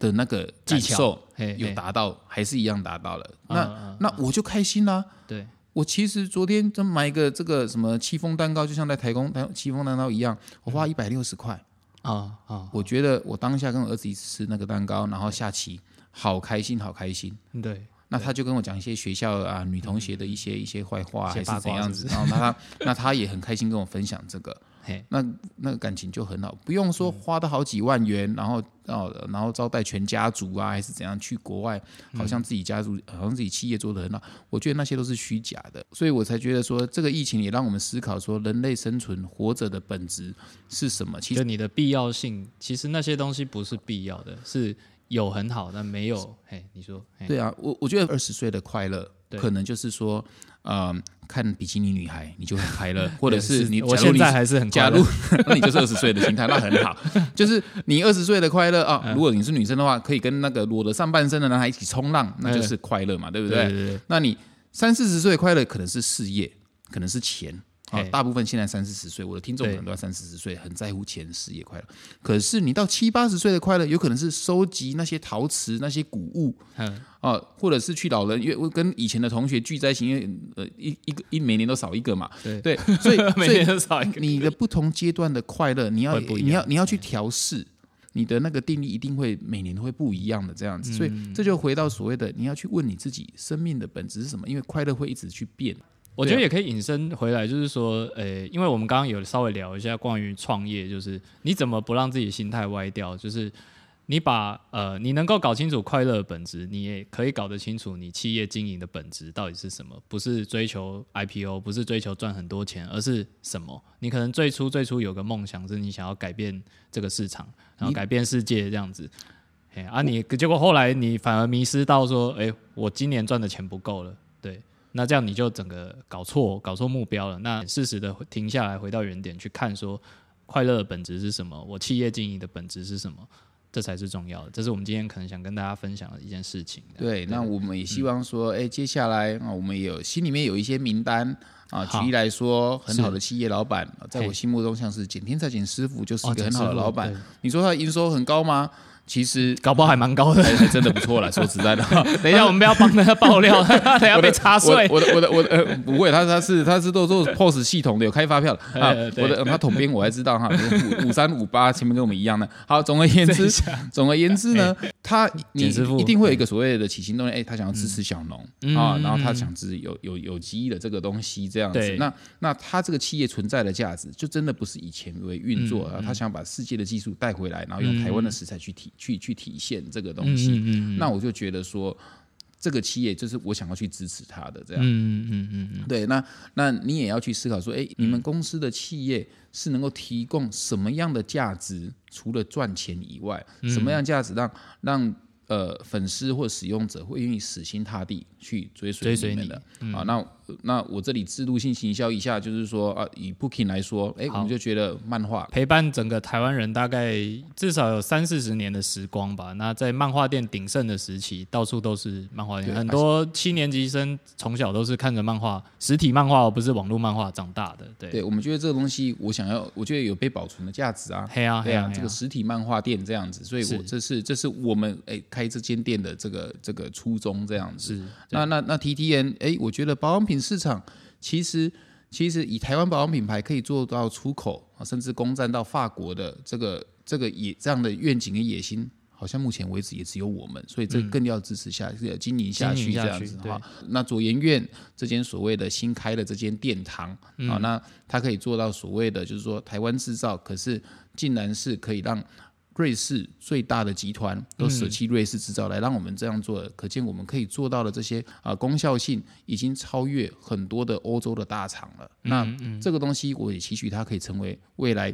的那个技巧有达到，还是一样达到了。那那我就开心啦。对，我其实昨天就买一个这个什么戚风蛋糕，就像在台工台戚风蛋糕一样，我花一百六十块啊啊！我觉得我当下跟我儿子一起吃那个蛋糕，然后下棋，好开心，好开心。对。那他就跟我讲一些学校啊女同学的一些一些坏话还是怎样子，然后他那他也很开心跟我分享这个，那那个感情就很好，不用说花的好几万元，然后哦然后招待全家族啊还是怎样去国外，好像自己家族好像自己企业做的很好，我觉得那些都是虚假的，所以我才觉得说这个疫情也让我们思考说人类生存活着的本质是什么？其实你的必要性，其实那些东西不是必要的，是。有很好，但没有。嘿，你说？对啊，我我觉得二十岁的快乐，可能就是说，嗯，看比基尼女孩，你就很快乐，或者是你，我现在还是很假如，那你就是二十岁的心态，那很好。就是你二十岁的快乐啊，如果你是女生的话，可以跟那个裸着上半身的男孩一起冲浪，那就是快乐嘛，对不对？那你三四十岁快乐，可能是事业，可能是钱。啊嘿，大部分现在三四十岁，我的听众可对能都在三四十岁，很在乎钱事业快乐。可是你到七八十岁的快乐，有可能是收集那些陶瓷、那些古物嗯，啊，或者是去老人，因为我跟以前的同学聚在一起，因为呃一一个一每年都少一个嘛，对对，所以每年都少一个。你的不同阶段的快乐，你要你要你要去调试。你的那个定力一定会每年都会不一样的这样子，所以嗯这就回到所谓的你要去问你自己生命的本质是什么，因为快乐会一直去变。我觉得也可以引申回来，就是说，呃，因为我们刚刚有稍微聊一下关于创业，就是你怎么不让自己心态歪掉，就是你把呃，你能够搞清楚快乐的本质，你也可以搞得清楚你企业经营的本质到底是什么，不是追求 IPO，不是追求赚很多钱，而是什么？你可能最初最初有个梦想，是你想要改变这个市场，然后改变世界这样子。哎啊你，结果后来你反而迷失到说，哎、我今年赚的钱不够了，对，那这样你就整个搞错，搞错目标了。那适时的停下来，回到原点去看，说快乐的本质是什么？我企业经营的本质是什么？这才是重要的。这是我们今天可能想跟大家分享的一件事情。对，那我们也希望说，哎、接下来啊，我们也有心里面有一些名单啊。举例来说，很好的企业老板，啊在我心目中像是简天才简师傅就是哦一个很好的老板。对你说他的营收很高吗？其实搞不好还蛮高的。还还真的不错了。说实在的，等一下，我们不要帮他爆料，等一下被查税。我的我的我的呃不会，他他是他是都做 POS 系统的，有开发票的。啊我的呃他统编我还知道哈，五五三五八前面跟我们一样的。好，总而言之，总而言之呢，他你一定会有一个所谓的起心动念，哎，他想要支持小农嗯。啊，然后他想支有有有机的这个东西这样子。那那他这个企业存在的价值，就真的不是以前为运作嗯啊，他想把世界的技术带回来，然后用台湾的食材去体去去体现这个东嗯西。嗯嗯那我就觉得说，这个企业就是我想要去支持他的这样。嗯嗯嗯嗯，对，那那你也要去思考说，哎，你们公司的企业是能够提供什么样的价值？除了赚钱以外，嗯什么样价值让让呃粉丝或使用者会愿意死心塌地去追随你们的？啊，那那我这里制度性行销一下，就是说啊，以 Booking 来说，哎，我们就觉得漫画陪伴整个台湾人大概至少有三四十年的时光吧。那在漫画店鼎盛的时期，到处都是漫画店，很多七年级生从小都是看着漫画，实体漫画而不是网络漫画长大的。对，对我们觉得这个东西，我想要，我觉得有被保存的价值啊。对啊对啊这个实体漫画店这样子，所以我这是这是我们哎开这间店的这个这个初衷这样子。是那那那 T T N，哎，我觉得保养品市场其实其实以台湾保养品牌可以做到出口啊，甚至攻占到法国的这个这个野这样的愿景跟野心。好像目前为止也只有我们，所以这更要支持下去、经营下嗯经营下去这样子哈。那左研院这间所谓的新开的这间殿堂嗯啊，那它可以做到所谓的就是说台湾制造，可是竟然是可以让瑞士最大的集团都舍弃瑞士制造来让我们这样做，可见我们可以做到的这些啊、功效性已经超越很多的欧洲的大厂了。那这个东西我也期许它可以成为未来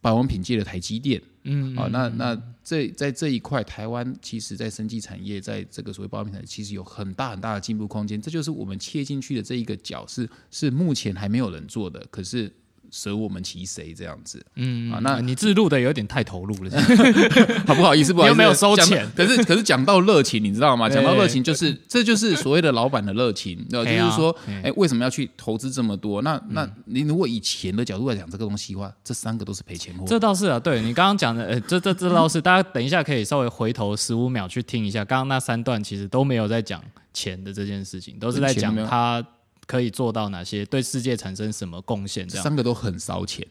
保养品界的台积电。嗯啊，那那这在这一块，台湾其实在生技产业，在这个所谓保养品产业，其实有很大很大的进步空间。这就是我们切进去的这一个角，是是目前还没有人做的，可是舍我们其谁这样子。嗯啊那你自录的有点太投入了，好不好意思？不好意思，又没有收讲钱可是可是讲到热情，你知道吗？哎讲到热情，就是这就是所谓的老板的热情，对吧？哎呀就是说，哎哎，为什么要去投资这么多？那那你如果以钱的角度来讲这个东西的话，这三个都是赔钱货。这倒是啊，对你刚刚讲的，呃，这这这倒是，大家等一下可以稍微回头十五秒去听一下，刚刚那三段其实都没有在讲钱的这件事情，都是在讲他可以做到哪些，对世界产生什么贡献，这这样，三个都很烧钱。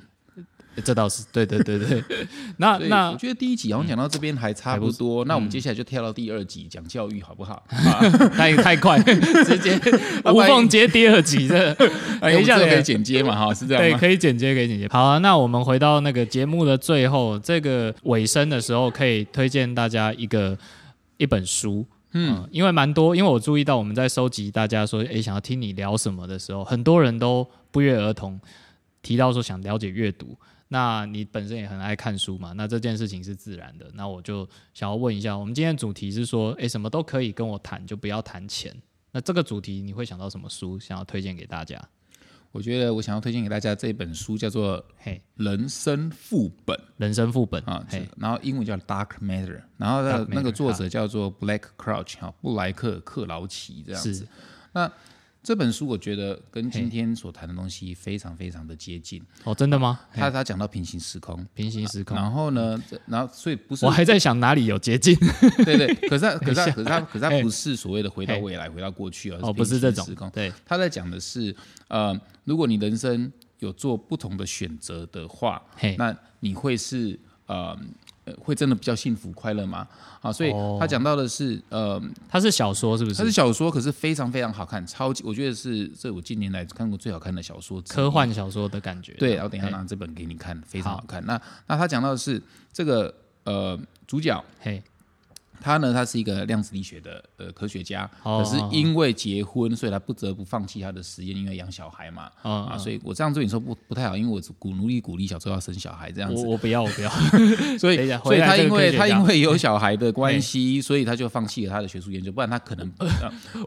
这倒是，对对对对。那 那我觉得第一集好像讲到这边还差不多，那我们接下来就跳到第二集讲教育，好不好？太太快，直接啊无缝接第二集，这哎，等一下可以剪接嘛？哈，是这样对，可以剪接，可以剪接。好啊，那我们回到那个节目的最后，这个尾声的时候，可以推荐大家一个一本书。嗯，因为蛮多，因为我注意到我们在收集大家说，诶，想要听你聊什么的时候，很多人都不约而同提到说想了解阅读。那你本身也很爱看书嘛？那这件事情是自然的。那我就想要问一下，我们今天主题是说，诶，什么都可以跟我谈，就不要谈钱。那这个主题你会想到什么书想要推荐给大家？我觉得我想要推荐给大家这本书叫做《嘿，人生副本》人生副本啊，嘿，然后英文叫 Dark Matter，然后那那个作者叫做 Black Crouch 哈，布莱克克劳奇这样子。那这本书我觉得跟今天所谈的东西非常非常的接近。哦，真的吗？他他讲到平行时空，平行时空，然后呢，然后所以不是我还在想哪里有捷径。对对，可是他可是他可是他可是他不是所谓的回到未来、回到过去，而哦，不是这种。时空。对，他在讲的是，呃，如果你人生有做不同的选择的话，那你会是呃呃会真的比较幸福快乐吗？啊，所以哦他讲到的是，呃，它是小说是不它是是？小说，可是非常非常好看，超级，我觉得是这我近年来看过最好看的小说科幻小说的感觉。对，然后等一下拿这本给你看，非常好看。那那他讲到的是这个呃主角，嘿，他呢，他是一个量子力学的呃科学家，哦可是因为结婚，所以他不得不放弃他的实验，因为养小孩嘛。嗯啊，所以我这样对你说不不太好，因为我鼓努力鼓励小周要生小孩这样子，我我不要，我不要。所以所以他因为他因为有小孩的关系，所以他就放弃了他的学术研究，不然他可能 呃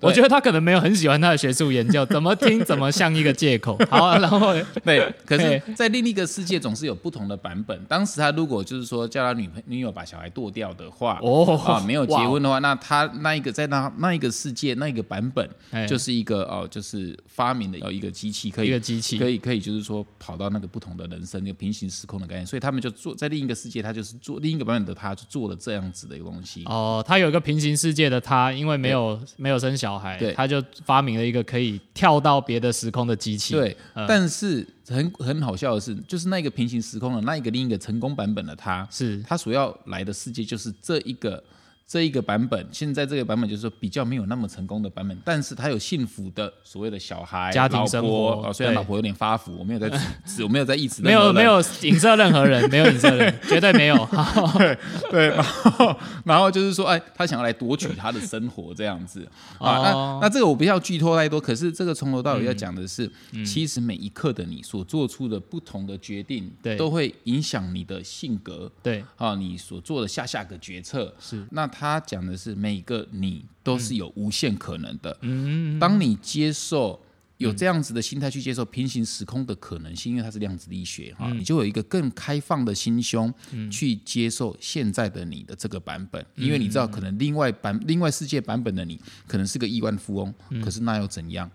我觉得他可能没有很喜欢他的学术研究，怎么听怎么像一个借口。好啊，然后对，可是，在另一个世界总是有不同的版本。当时他如果就是说叫他女朋女友把小孩剁掉的话，哦啊，没有结婚的话，那他那一个在那那一个世界那一个版本，哎就是一个哦，就是发明的呃一个机器，可以一个机器可以可以就是说跑到那个不同的人生，那个平行时空的概念。所以他们就做在另一个世界，他就是做另一个版本的他，就做了这样子的一个东西。哦，他有一个平行世界的他，因为没有没有生小孩对，他就发明了一个可以跳到别的时空的机器。对，嗯但是很很好笑的是，就是那个平行时空的那一个另一个成功版本的他，是他所要来的世界就是这一个这一个版本。现在这个版本就是说比较没有那么成功的版本，但是他有幸福的所谓的小孩、家庭生活哦，虽然老婆有点发福，我没有在指，我没有在意指没有没有影射任何人，没有影射人，绝对没有。对对，然后然后就是说，哎，他想要来夺取他的生活这样子啊。哦那那这个我不要剧透太多，可是这个从头到尾要讲的是，其实每一刻的你所做出的不同的决定，对都会影响你的性格。对，啊，你所做的下下个决策是那他讲的是每个你都是有无限可能的。嗯，当你接受有这样子的心态去接受平行时空的可能性，因为它是量子力学哈，嗯。你就有一个更开放的心胸去接受现在的你的这个版本，嗯。因为你知道可能另外版另外世界版本的你可能是个亿万富翁，嗯。可是那又怎样？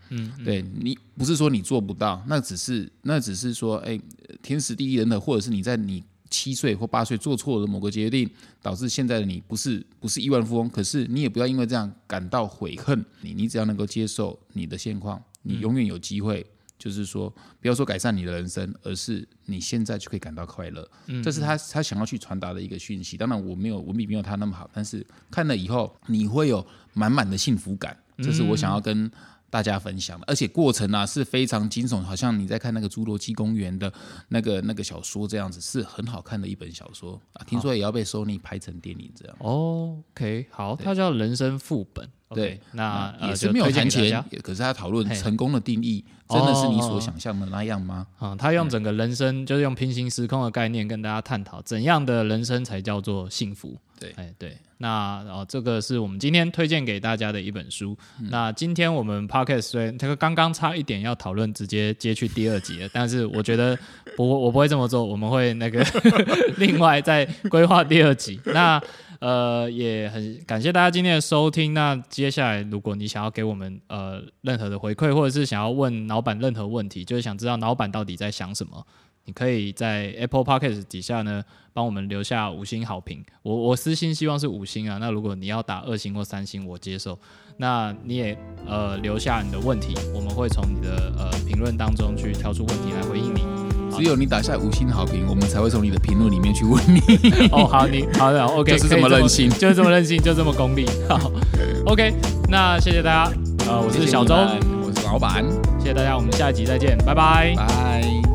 对你不是说你做不到，那只是那只是说，哎，天时地利人和，或者是你在你七岁或八岁做错了某个决定，导致现在的你不是不是亿万富翁，可是你也不要因为这样感到悔恨，你你只要能够接受你的现况，你永远有机会。就是说，不要说改善你的人生，而是你现在就可以感到快乐。这是他他想要去传达的一个讯息。当然，我没有文笔没有他那么好，但是看了以后，你会有满满的幸福感。这是我想要跟大家分享的，而且过程啊是非常惊悚，好像你在看那个《侏罗纪公园》的那个那个小说这样子，是很好看的一本小说啊。听说也要被 Sony 拍成电影这样。哦，OK，好，它叫人生副本。对，那呃也是没有谈钱可是他讨论成功的定义，真的是你哦所想象的那样吗？啊、他用整个人生，就是用平行时空的概念跟大家探讨，怎样的人生才叫做幸福。对哎，对，那哦，这个是我们今天推荐给大家的一本书。那今天我们 podcast 虽然这个刚刚差一点要讨论，直接接去第二集了，但是我觉得不，我不会这么做，我们会那个 另外再规划第二集。那呃，也很感谢大家今天的收听。那接下来，如果你想要给我们呃任何的回馈，或者是想要问老板任何问题，就是想知道老板到底在想什么，你可以在 Apple Podcast 底下呢帮我们留下五星好评。我我私心希望是五星啊。那如果你要打二星或三星，我接受。那你也呃留下你的问题，我们会从你的呃评论当中去挑出问题来回应你。只有你打下五星好评，我们才会从你的评论里面去问你。哦，好，你好的，OK，就是这么任性就是这么任性，就这么功利。好，OK，那谢谢大家，呃，我是小周，我是老板，谢谢大家，我们下一集再见，拜拜。拜。